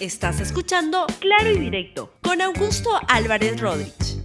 Estás escuchando Claro y Directo con Augusto Álvarez Rodríguez.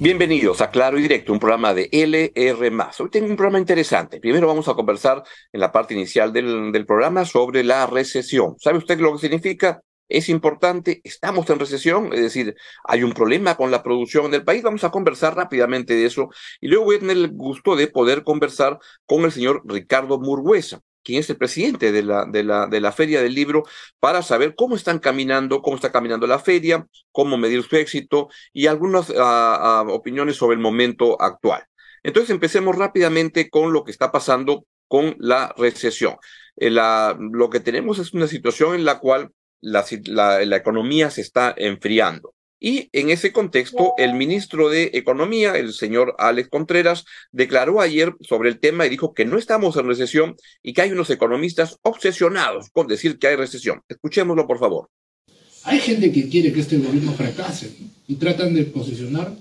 Bienvenidos a Claro y Directo, un programa de LR. Hoy tengo un programa interesante. Primero vamos a conversar en la parte inicial del, programa sobre la recesión. ¿Sabe usted lo que significa? es importante, estamos en recesión, es decir, hay un problema con la producción en el país, vamos a conversar rápidamente de eso y luego voy a tener el gusto de poder conversar con el señor Ricardo Murguesa, quien es el presidente de la, de la, de la Feria del Libro, para saber cómo están caminando, cómo está caminando la feria, cómo medir su éxito y algunas ah, ah, opiniones sobre el momento actual. Entonces empecemos rápidamente con lo que está pasando con la recesión. Eh, la, lo que tenemos es una situación en la cual la, la, economía se está enfriando. Y en ese contexto, el ministro de Economía, el señor Alex Contreras, declaró ayer sobre el tema y dijo que no estamos en recesión y que hay unos economistas obsesionados con decir que hay recesión. Escuchémoslo, por favor. Hay gente que quiere que este gobierno fracase y tratan de posicionar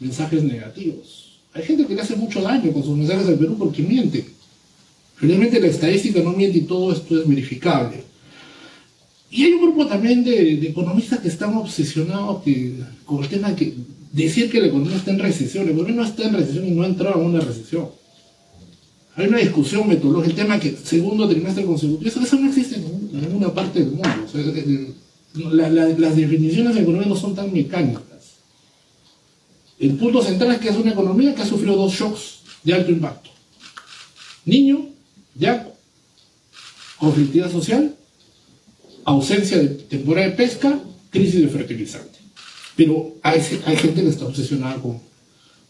mensajes negativos. Hay gente que le hace mucho daño con sus mensajes al Perú porque miente. Realmente la estadística no miente y todo esto es verificable. Y hay un grupo también de, economistas que están obsesionados con el tema de decir que la economía está en recesión. La economía no está en recesión y no ha entrado en una recesión. Hay una discusión metodológica, el tema que segundo trimestre consecutivo, eso, no existe en ninguna parte del mundo. las definiciones de economía no son tan mecánicas. El punto central es que es una economía que ha sufrido dos shocks de alto impacto. Niño, ya, conflictividad social ausencia de temporada de pesca, crisis de fertilizante. Pero hay, gente que está obsesionada con,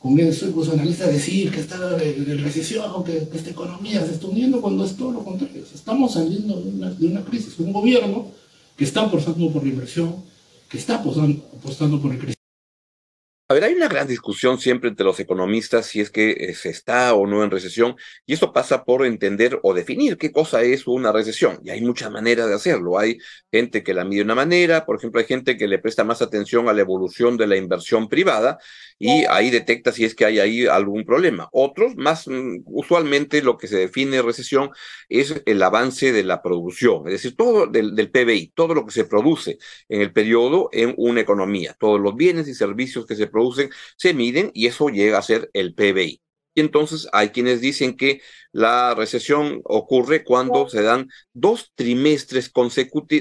con eso, los analistas decir que está en recesión, que, que, esta economía se está hundiendo, cuando es todo lo contrario. Estamos saliendo de una, de una crisis, un gobierno que está apostando por la inversión, que está apostando, apostando por el crecimiento a ver, hay una gran discusión siempre entre los economistas si es que eh, se está o no en recesión, y eso pasa por entender o definir qué cosa es una recesión. Y hay muchas maneras de hacerlo. Hay gente que la mide de una manera, por ejemplo, hay gente que le presta más atención a la evolución de la inversión privada y ahí detecta si es que hay ahí algún problema. Otros, más mm, usualmente lo que se define recesión es el avance de la producción, es decir, todo del, del PBI, todo lo que se produce en el periodo en una economía, todos los bienes y servicios que se producen, se miden y eso llega a ser el PBI. Y entonces hay quienes dicen que la recesión ocurre cuando se dan dos trimestres,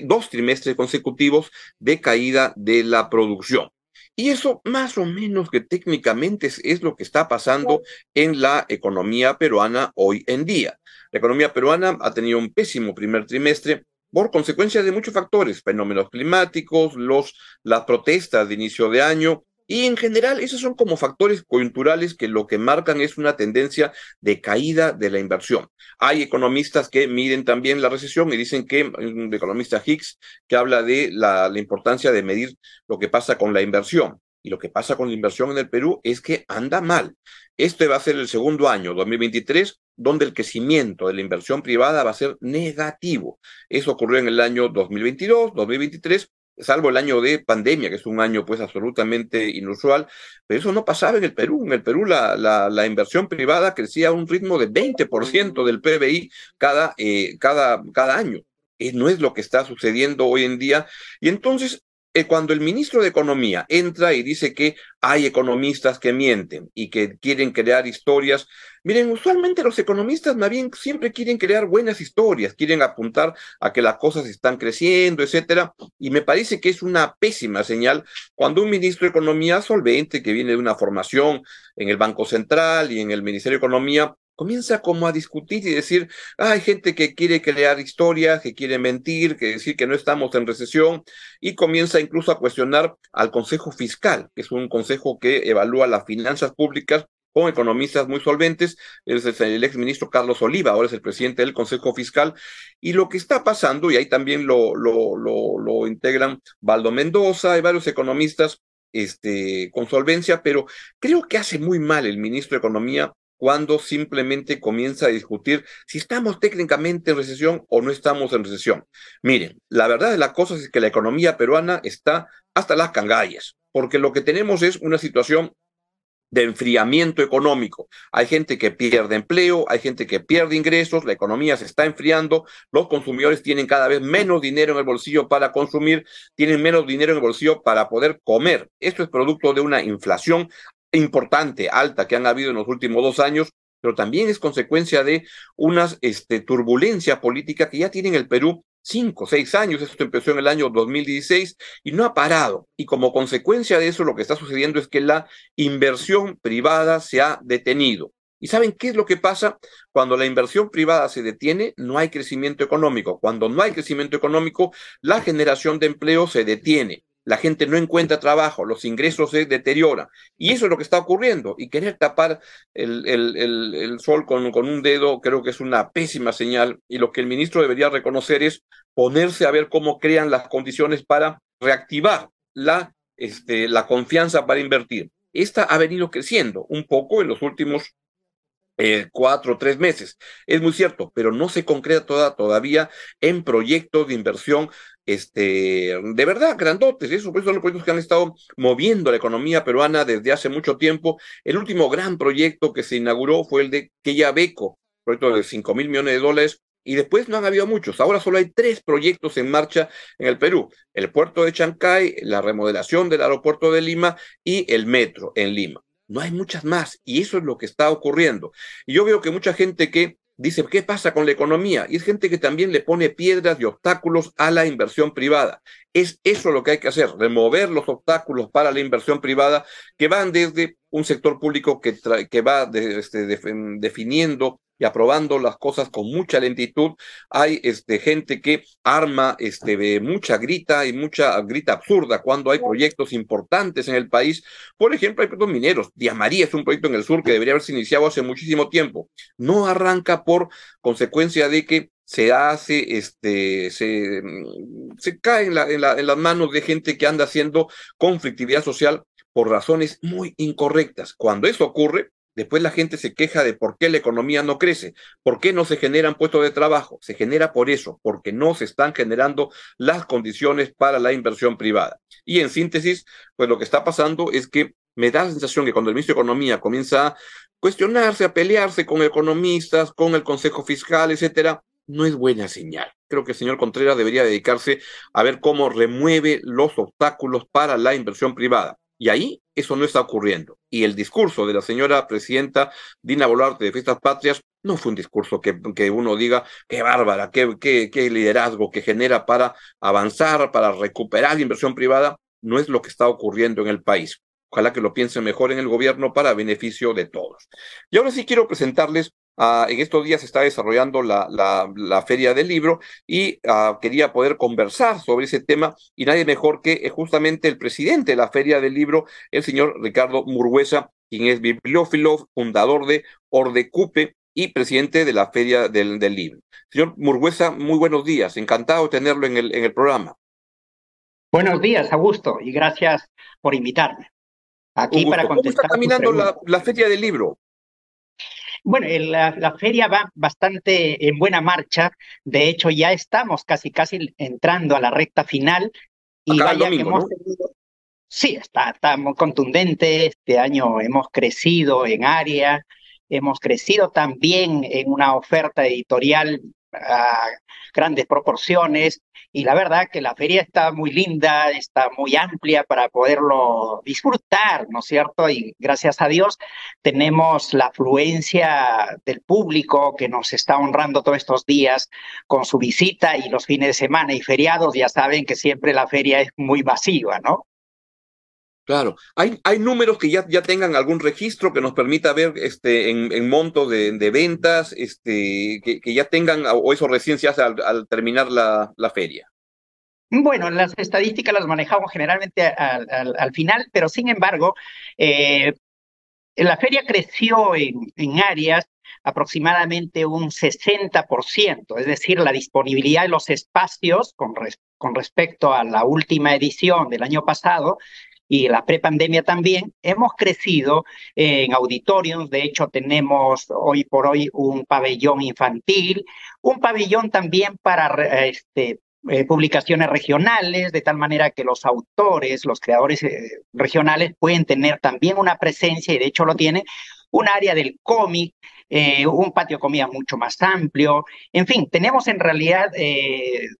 dos trimestres consecutivos de caída de la producción. Y eso más o menos que técnicamente es, es, lo que está pasando en la economía peruana hoy en día. La economía peruana ha tenido un pésimo primer trimestre por consecuencia de muchos factores, fenómenos climáticos, los, las protestas de inicio de año, y en general, esos son como factores coyunturales que lo que marcan es una tendencia de caída de la inversión. Hay economistas que miden también la recesión y dicen que, un economista Hicks, que habla de la, la importancia de medir lo que pasa con la inversión. Y lo que pasa con la inversión en el Perú es que anda mal. Este va a ser el segundo año, 2023, donde el crecimiento de la inversión privada va a ser negativo. Eso ocurrió en el año 2022, 2023, salvo el año de pandemia, que es un año pues absolutamente inusual, pero eso no pasaba en el Perú. En el Perú la, la, inversión privada crecía a un ritmo de 20% del PBI cada, eh, cada, cada año. Eh, no es lo que está sucediendo hoy en día. Y entonces cuando el ministro de Economía entra y dice que hay economistas que mienten y que quieren crear historias, miren, usualmente los economistas más bien siempre quieren crear buenas historias, quieren apuntar a que las cosas están creciendo, etcétera, y me parece que es una pésima señal cuando un ministro de Economía solvente que viene de una formación en el Banco Central y en el Ministerio de Economía comienza como a discutir y decir, hay gente que quiere crear historias, que quiere mentir, que decir que no estamos en recesión, y comienza incluso a cuestionar al Consejo Fiscal, que es un consejo que evalúa las finanzas públicas con economistas muy solventes, es el ex ministro Carlos Oliva, ahora es el presidente del Consejo Fiscal, y lo que está pasando, y ahí también lo, lo, lo, lo integran Baldo Mendoza y varios economistas este, con solvencia, pero creo que hace muy mal el ministro de Economía cuando simplemente comienza a discutir si estamos técnicamente en recesión o no estamos en recesión. Miren, la verdad de la cosa es que la economía peruana está hasta las cangallas, porque lo que tenemos es una situación de enfriamiento económico. Hay gente que pierde empleo, hay gente que pierde ingresos, la economía se está enfriando, los consumidores tienen cada vez menos dinero en el bolsillo para consumir, tienen menos dinero en el bolsillo para poder comer. Esto es producto de una inflación importante, alta, que han habido en los últimos dos años, pero también es consecuencia de unas este, turbulencias políticas que ya tienen el Perú cinco, seis años, esto empezó en el año 2016 y no ha parado. Y como consecuencia de eso, lo que está sucediendo es que la inversión privada se ha detenido. ¿Y saben qué es lo que pasa? Cuando la inversión privada se detiene, no hay crecimiento económico. Cuando no hay crecimiento económico, la generación de empleo se detiene la gente no encuentra trabajo, los ingresos se deterioran. Y eso es lo que está ocurriendo. Y querer tapar el, sol con, un dedo creo que es una pésima señal. Y lo que el ministro debería reconocer es ponerse a ver cómo crean las condiciones para reactivar la, este, confianza para invertir. Esta ha venido creciendo un poco en los últimos eh, cuatro o tres meses. Es muy cierto, pero no se concreta toda, todavía en proyectos de inversión este, de verdad, grandotes. Esos son los proyectos que han estado moviendo la economía peruana desde hace mucho tiempo. El último gran proyecto que se inauguró fue el de Beco, proyecto de 5 mil millones de dólares, y después no han habido muchos. Ahora solo hay tres proyectos en marcha en el Perú. El puerto de Chancay, la remodelación del aeropuerto de Lima y el metro en Lima. No hay muchas más y eso es lo que está ocurriendo. Y yo veo que mucha gente que dice, ¿qué pasa con la economía? Y es gente que también le pone piedras y obstáculos a la inversión privada. Es eso lo que hay que hacer, remover los obstáculos para la inversión privada que van desde un sector público que, va este, definiendo y aprobando las cosas con mucha lentitud. Hay este, gente que arma este, mucha grita y mucha grita absurda cuando hay proyectos importantes en el país. Por ejemplo, hay proyectos mineros. Diamaría es un proyecto en el sur que debería haberse iniciado hace muchísimo tiempo. No arranca por consecuencia de que se hace, este, se, cae en las manos de gente que anda haciendo conflictividad social por razones muy incorrectas. Cuando eso ocurre, Después la gente se queja de por qué la economía no crece, por qué no se generan puestos de trabajo. Se genera por eso, porque no se están generando las condiciones para la inversión privada. Y en síntesis, pues lo que está pasando es que me da la sensación que cuando el ministro de Economía comienza a cuestionarse, a pelearse con economistas, con el Consejo Fiscal, etcétera, no es buena señal. Creo que el señor Contreras debería dedicarse a ver cómo remueve los obstáculos para la inversión privada. Y ahí eso no está ocurriendo. Y el discurso de la señora presidenta Dina Boluarte de Fiestas Patrias no fue un discurso que, que uno diga, qué bárbara, qué, qué, qué liderazgo que genera para avanzar, para recuperar la inversión privada. No es lo que está ocurriendo en el país. Ojalá que lo piensen mejor en el gobierno para beneficio de todos. Y ahora sí quiero presentarles Ah, en estos días se está desarrollando la, la, Feria del Libro y ah, quería poder conversar sobre ese tema y nadie mejor que eh, justamente el presidente de la Feria del Libro, el señor Ricardo Murguesa, quien es bibliófilo, fundador de Ordecupe y presidente de la Feria del, del Libro. Señor Murguesa, muy buenos días, encantado de tenerlo en el, en el programa. Buenos días, Augusto, y gracias por invitarme. Aquí para contestar. ¿Cómo está caminando la, la Feria del Libro? Bueno, la, feria va bastante en buena marcha. De hecho, ya estamos casi, casi entrando a la recta final. Y vaya que hemos Sí, está, está muy contundente. Este año hemos crecido en área, hemos crecido también en una oferta editorial a grandes proporciones y la verdad que la feria está muy linda, está muy amplia para poderlo disfrutar, ¿no es cierto? Y gracias a Dios tenemos la afluencia del público que nos está honrando todos estos días con su visita y los fines de semana y feriados, ya saben que siempre la feria es muy masiva, ¿no? Claro, hay, hay números que ya, ya tengan algún registro que nos permita ver este, en, en monto de, de, ventas, este, que, que, ya tengan, o eso recién se hace al, terminar la, la, feria. Bueno, las estadísticas las manejamos generalmente al, al, al final, pero sin embargo, eh, la feria creció en, en áreas aproximadamente un 60%, es decir, la disponibilidad de los espacios con, res, con respecto a la última edición del año pasado y la prepandemia también, hemos crecido en auditorios, de hecho tenemos hoy por hoy un pabellón infantil, un pabellón también para este, eh, publicaciones regionales, de tal manera que los autores, los creadores eh, regionales pueden tener también una presencia, y de hecho lo tienen, un área del cómic, eh, un patio comida mucho más amplio. En fin, tenemos en realidad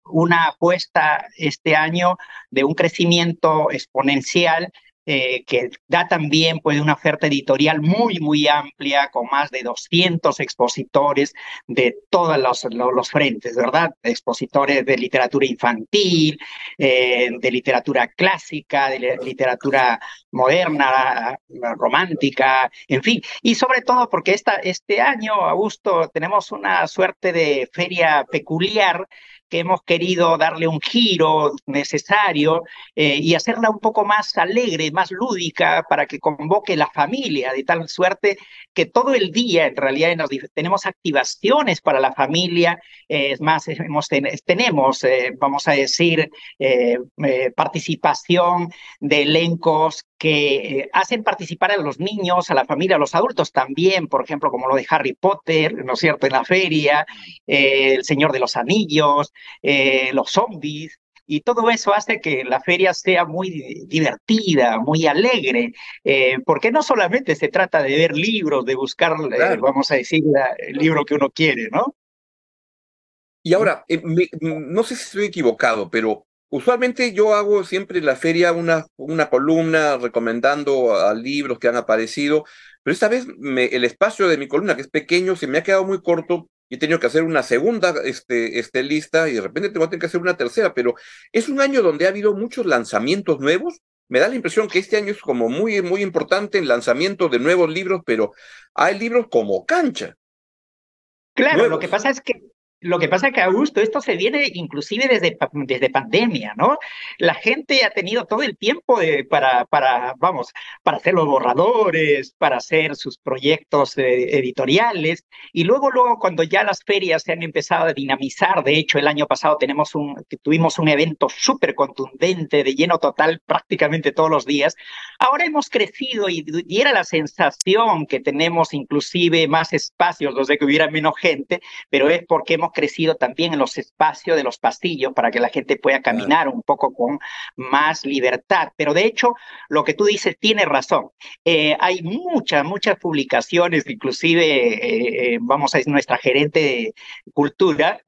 una apuesta este año de un crecimiento exponencial eh, que da también pues, una oferta editorial muy, muy amplia, con más de 200 expositores de todos los, los, frentes, ¿verdad? Expositores de literatura infantil, eh, de literatura clásica, de literatura moderna, romántica, en fin. Y sobre todo porque esta, este año, Augusto, tenemos una suerte de feria peculiar que hemos querido darle un giro necesario eh, y hacerla un poco más alegre, más lúdica, para que convoque la familia, de tal suerte que todo el día en realidad tenemos activaciones para la familia, eh, es más, tenemos, eh, vamos a decir, participación de elencos que hacen participar a los niños, a la familia, a los adultos también, por ejemplo, como lo de Harry Potter, ¿no es cierto?, en la feria, El Señor de los Anillos, eh, los zombies, y todo eso hace que la feria sea muy divertida, muy alegre, eh, porque no solamente se trata de ver libros, de buscar, eh, vamos a decir, el libro que uno quiere, ¿no? Y ahora, no sé si estoy equivocado, pero usualmente yo hago siempre en la feria una, una columna recomendando a libros que han aparecido, pero esta vez el espacio de mi columna, que es pequeño, se me ha quedado muy corto y he tenido que hacer una segunda este, este, lista y de repente te voy a tener que hacer una tercera, pero es un año donde ha habido muchos lanzamientos nuevos. Me da la impresión que este año es como muy, muy importante el lanzamiento de nuevos libros, pero hay libros como cancha. Claro, lo que pasa es que lo que pasa es que, Augusto, esto se viene inclusive desde, desde pandemia, ¿no? La gente ha tenido todo el tiempo de, para, para, vamos, para hacer los borradores, para hacer sus proyectos eh, editoriales, y luego, luego, cuando ya las ferias se han empezado a dinamizar, de hecho, el año pasado tenemos un, tuvimos un evento súper contundente, de lleno total prácticamente todos los días, ahora hemos crecido y, y era la sensación que tenemos inclusive más espacios, los de que hubiera menos gente, pero es porque hemos crecido también en los espacios de los pasillos para que la gente pueda caminar un poco con más libertad. Pero de hecho, lo que tú dices tiene razón. Eh, hay muchas, muchas publicaciones, inclusive, eh, eh, vamos a decir, nuestra gerente de cultura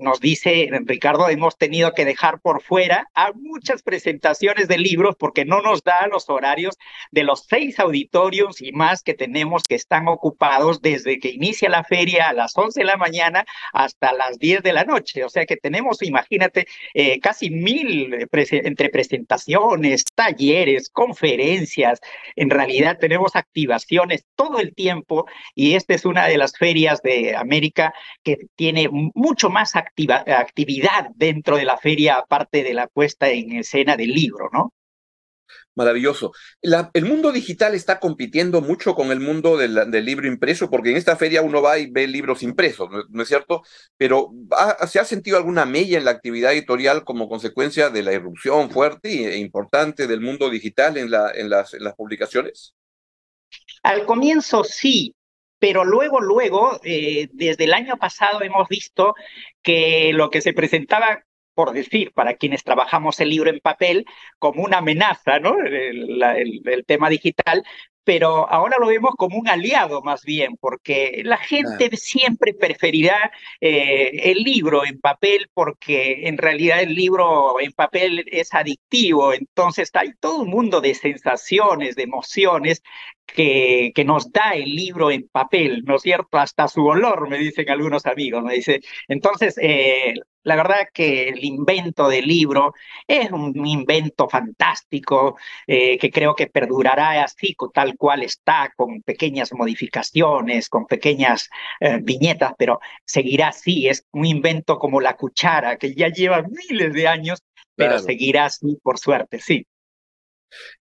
nos dice, Ricardo, hemos tenido que dejar por fuera a muchas presentaciones de libros porque no nos da los horarios de los seis auditorios y más que tenemos que están ocupados desde que inicia la feria a las 11 de la mañana hasta las 10 de la noche. O sea que tenemos, imagínate, eh, casi mil eh, entre presentaciones, talleres, conferencias. En realidad tenemos activaciones todo el tiempo y esta es una de las ferias de América que tiene mucho más actividad dentro de la feria, aparte de la puesta en escena del libro, ¿no? Maravilloso. el mundo digital está compitiendo mucho con el mundo del, libro impreso, porque en esta feria uno va y ve libros impresos, ¿no, es cierto? Pero ¿se ha sentido alguna mella en la actividad editorial como consecuencia de la irrupción fuerte e importante del mundo digital en, la, en, las, en las publicaciones? Al comienzo sí, pero luego, luego, eh, desde el año pasado hemos visto que lo que se presentaba por decir, para quienes trabajamos el libro en papel, como una amenaza, ¿no? El, tema digital, pero ahora lo vemos como un aliado más bien, porque la gente siempre preferirá eh, el libro en papel porque en realidad el libro en papel es adictivo, entonces hay todo un mundo de sensaciones, de emociones que, que, nos da el libro en papel, ¿no es cierto? Hasta su olor, me dicen algunos amigos, me dice. Entonces, eh, la verdad que el invento del libro es un invento fantástico eh, que creo que perdurará así, tal cual está, con pequeñas modificaciones, con pequeñas eh, viñetas, pero seguirá así. Es un invento como la cuchara, que ya lleva miles de años, pero seguirá así, por suerte, sí.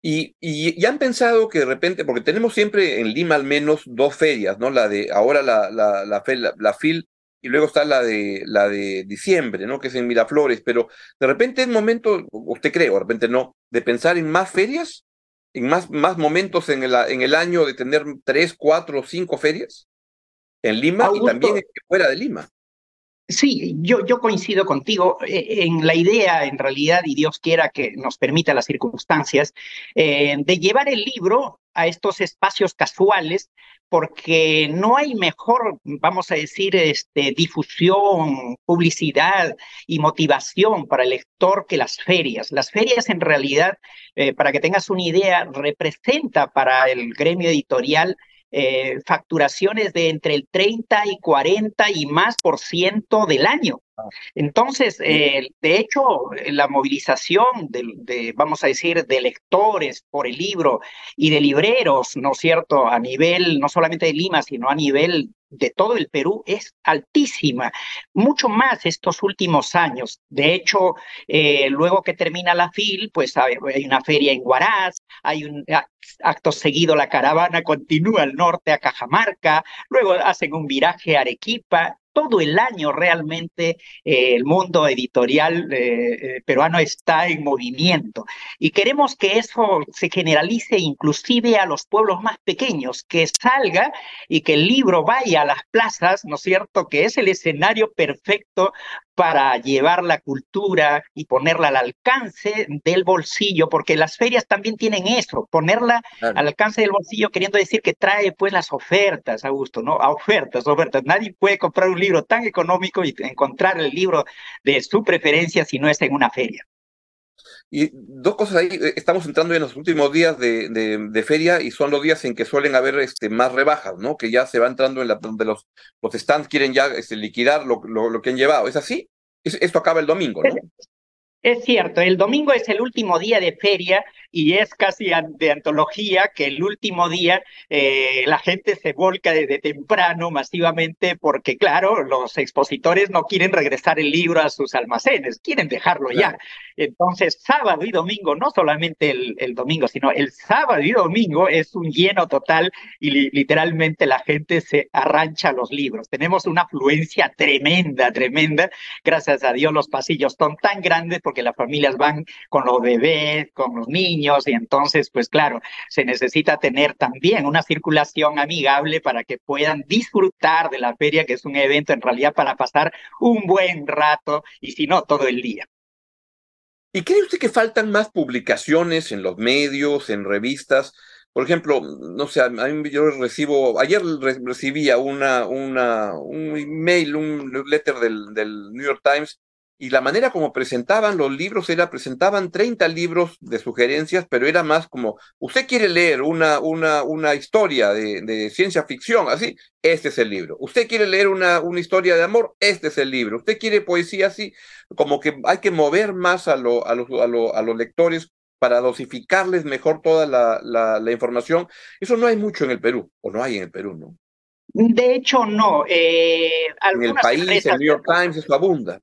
Y, y, han pensado que de repente, porque tenemos siempre en Lima al menos dos ferias, ¿no? La de ahora la, la, la, la, FIL y luego está la de la de diciembre, ¿no? Que es en Miraflores, pero de repente es momento, usted cree, o de repente no, de pensar en más ferias, en más, más momentos en el, en el año de tener tres, cuatro, cinco ferias en Lima y también fuera de Lima. Sí, yo, yo coincido contigo eh, en la idea, en realidad, y Dios quiera que nos permita las circunstancias, eh, de llevar el libro a estos espacios casuales, porque no hay mejor, vamos a decir, este, difusión, publicidad y motivación para el lector que las ferias. Las ferias, en realidad, eh, para que tengas una idea, representa para el gremio editorial eh, facturaciones de entre el 30 y 40 y más por ciento del año. Ah. Entonces, eh, de hecho, la movilización de, vamos a decir, de lectores por el libro y de libreros, ¿no es cierto?, a nivel no solamente de Lima, sino a nivel de todo el Perú es altísima, mucho más estos últimos años. De hecho, eh, luego que termina la FIL, pues hay una feria en Huaraz, hay un acto seguido la caravana continúa al norte a Cajamarca, luego hacen un viraje a Arequipa, todo el año realmente eh, el mundo editorial eh, eh, peruano está en movimiento y queremos que eso se generalice inclusive a los pueblos más pequeños, que salga y que el libro vaya a las plazas, ¿no es cierto? Que es el escenario perfecto para llevar la cultura y ponerla al alcance del bolsillo, porque las ferias también tienen eso, ponerla al alcance del bolsillo, queriendo decir que trae pues las ofertas, Augusto, ¿no? A ofertas, ofertas. Nadie puede comprar un libro tan económico y encontrar el libro de su preferencia si no es en una feria. Y dos cosas ahí, eh, estamos entrando en los últimos días de, de, feria y son los días en que suelen haber este, más rebajas, ¿no? Que ya se va entrando en la donde los, los stands quieren ya este, liquidar lo, lo, que han llevado. ¿Es así? esto acaba el domingo, ¿no? Es cierto, el domingo es el último día de feria y es casi de antología que el último día eh, la gente se volca desde temprano masivamente porque, claro, los expositores no quieren regresar el libro a sus almacenes, quieren dejarlo ya. Entonces, sábado y domingo, no solamente el, el, domingo, sino el sábado y domingo es un lleno total y literalmente la gente se arrancha los libros. Tenemos una afluencia tremenda, tremenda. Gracias a Dios los pasillos son tan grandes porque las familias van con los bebés, con los niños y entonces, pues claro, se necesita tener también una circulación amigable para que puedan disfrutar de la feria, que es un evento en realidad para pasar un buen rato y si no, todo el día. ¿Y cree usted que faltan más publicaciones en los medios, en revistas? Por ejemplo, no sé, a mí yo recibo, ayer recibía una, una, un email, un letter del, del New York Times y la manera como presentaban los libros era, presentaban 30 libros de sugerencias, pero era más como, usted quiere leer una, una, una historia de, de ciencia ficción, así, este es el libro. Usted quiere leer una, una historia de amor, este es el libro. Usted quiere poesía así, como que hay que mover más a, lo, a, los, a, a los lectores para dosificarles mejor toda la, la, información. Eso no hay mucho en el Perú, o no hay en el Perú, ¿no? De hecho, no. Eh, en el país, el New York Times, eso abunda.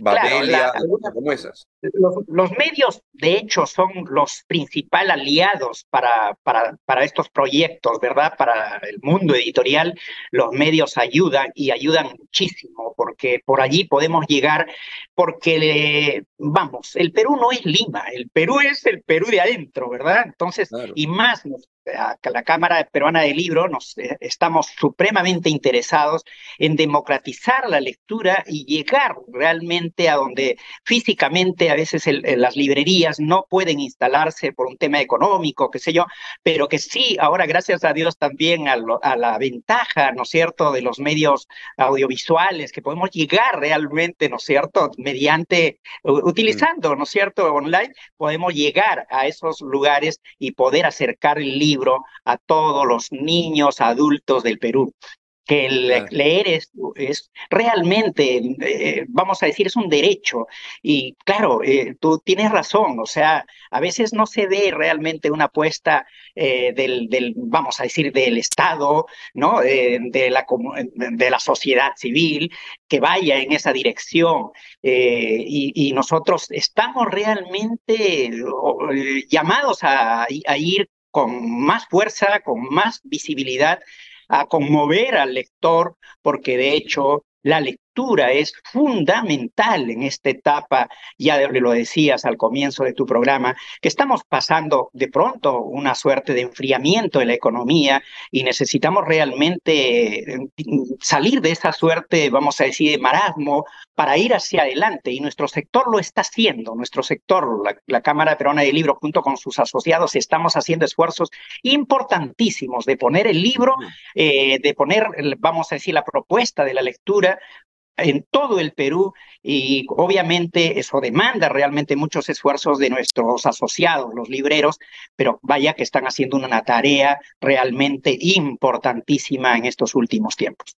Babelia, como esas. Los, medios, de hecho, son los principales aliados para, para, para estos proyectos, ¿verdad? Para el mundo editorial, los medios ayudan y ayudan muchísimo, porque por allí podemos llegar, porque, vamos, el Perú no es Lima, el Perú es el Perú de adentro, ¿verdad? Entonces, y más la Cámara Peruana del Libro nos eh, estamos supremamente interesados en democratizar la lectura y llegar realmente a donde físicamente a veces las librerías no pueden instalarse por un tema económico, qué sé yo, pero que sí, ahora gracias a Dios también a, a la ventaja, ¿no es cierto?, de los medios audiovisuales, que podemos llegar realmente, ¿no es cierto?, mediante, utilizando, ¿no es cierto?, online, podemos llegar a esos lugares y poder acercar el libro a todos los niños, adultos del Perú que el leer es, es realmente, eh, vamos a decir, es un derecho. Y claro, eh, tú tienes razón, o sea, a veces no se ve realmente una apuesta eh, del, del, vamos a decir, del Estado, ¿no? de, la, de la sociedad civil que vaya en esa dirección. Y, y, nosotros estamos realmente llamados a, a ir con más fuerza, con más visibilidad, a conmover al lector, porque de hecho la, lectura es fundamental en esta etapa, ya lo decías al comienzo de tu programa, que estamos pasando de pronto una suerte de enfriamiento en la economía y necesitamos realmente eh, salir de esa suerte, vamos a decir, de marasmo para ir hacia adelante. Y nuestro sector lo está haciendo, nuestro sector, la, Cámara Peruana del Libro junto con sus asociados estamos haciendo esfuerzos importantísimos de poner el libro, eh, de poner, vamos a decir, la propuesta de la lectura en todo el Perú y obviamente eso demanda realmente muchos esfuerzos de nuestros asociados, los libreros, pero vaya que están haciendo una tarea realmente importantísima en estos últimos tiempos.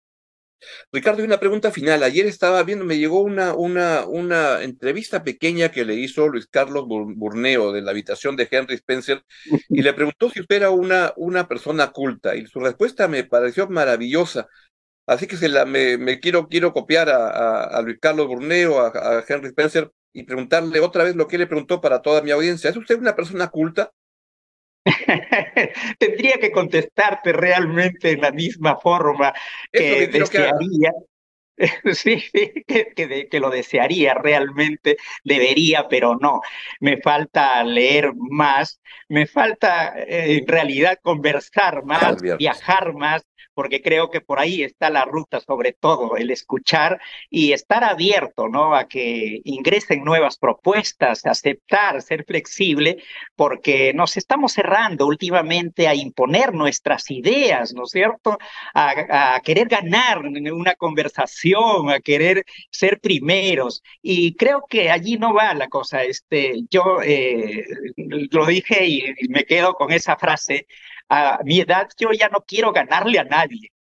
Ricardo, y una pregunta final. Ayer estaba viendo, me llegó una, una, una entrevista pequeña que le hizo Luis Carlos Burneo de la habitación de Henry Spencer y le preguntó si usted era una, una persona culta y su respuesta me pareció maravillosa. Así que se la, me, me quiero, quiero copiar a, a, Luis Carlos Burneo, a, a Henry Spencer y preguntarle otra vez lo que le preguntó para toda mi audiencia. ¿Es usted una persona culta? Tendría que contestarte realmente en la misma forma que desearía. Sí, que, que, lo desearía realmente, debería, pero no. Me falta leer más, me falta eh, en realidad conversar más, viajar más, porque creo que por ahí está la ruta, sobre todo el escuchar y estar abierto, ¿no? A que ingresen nuevas propuestas, aceptar, ser flexible, porque nos estamos cerrando últimamente a imponer nuestras ideas, ¿no es cierto? A, querer ganar una conversación, a querer ser primeros. Y creo que allí no va la cosa. Este, yo eh, lo dije y me quedo con esa frase a mi edad yo ya no quiero ganarle a nadie.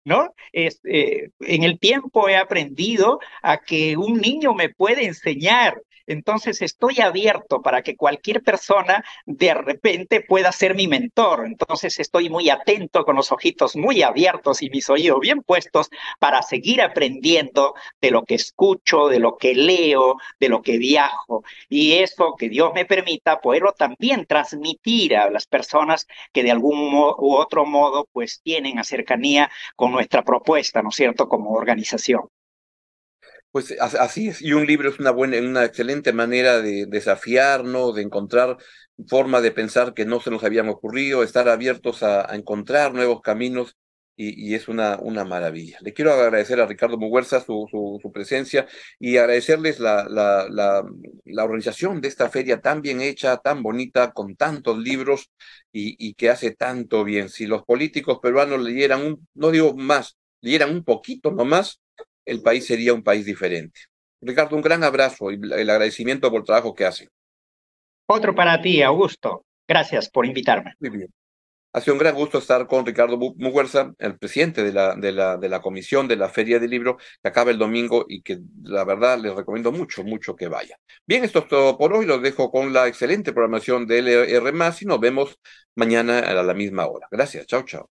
¿No? Este, en el tiempo he aprendido a que un niño me puede enseñar entonces estoy abierto para que cualquier persona de repente pueda ser mi mentor. Entonces estoy muy atento con los ojitos muy abiertos y mis oídos bien puestos para seguir aprendiendo de lo que escucho, de lo que leo, de lo que viajo. Y eso que Dios me permita poderlo también transmitir a las personas que de algún u otro modo pues tienen cercanía con nuestra propuesta, ¿no es cierto?, como organización. Pues así es, y un libro es una buena, una excelente manera de desafiarnos, de encontrar formas de pensar que no se nos habían ocurrido, estar abiertos a, encontrar nuevos caminos, y, es una, una maravilla. Le quiero agradecer a Ricardo Muguerza su, su, presencia y agradecerles la, la, la, organización de esta feria tan bien hecha, tan bonita, con tantos libros y, y que hace tanto bien. Si los políticos peruanos leyeran un, no digo más, leyeran un poquito nomás, el país sería un país diferente. Ricardo, un gran abrazo y el agradecimiento por el trabajo que hace. Otro para ti, Augusto. Gracias por invitarme. Muy bien. Ha sido un gran gusto estar con Ricardo Muguerza, el presidente de la, de, la, de la comisión de la Feria del Libro, que acaba el domingo y que la verdad les recomiendo mucho, mucho que vaya. Bien, esto es todo por hoy. Los dejo con la excelente programación de LR y nos vemos mañana a la misma hora. Gracias. Chao, chao.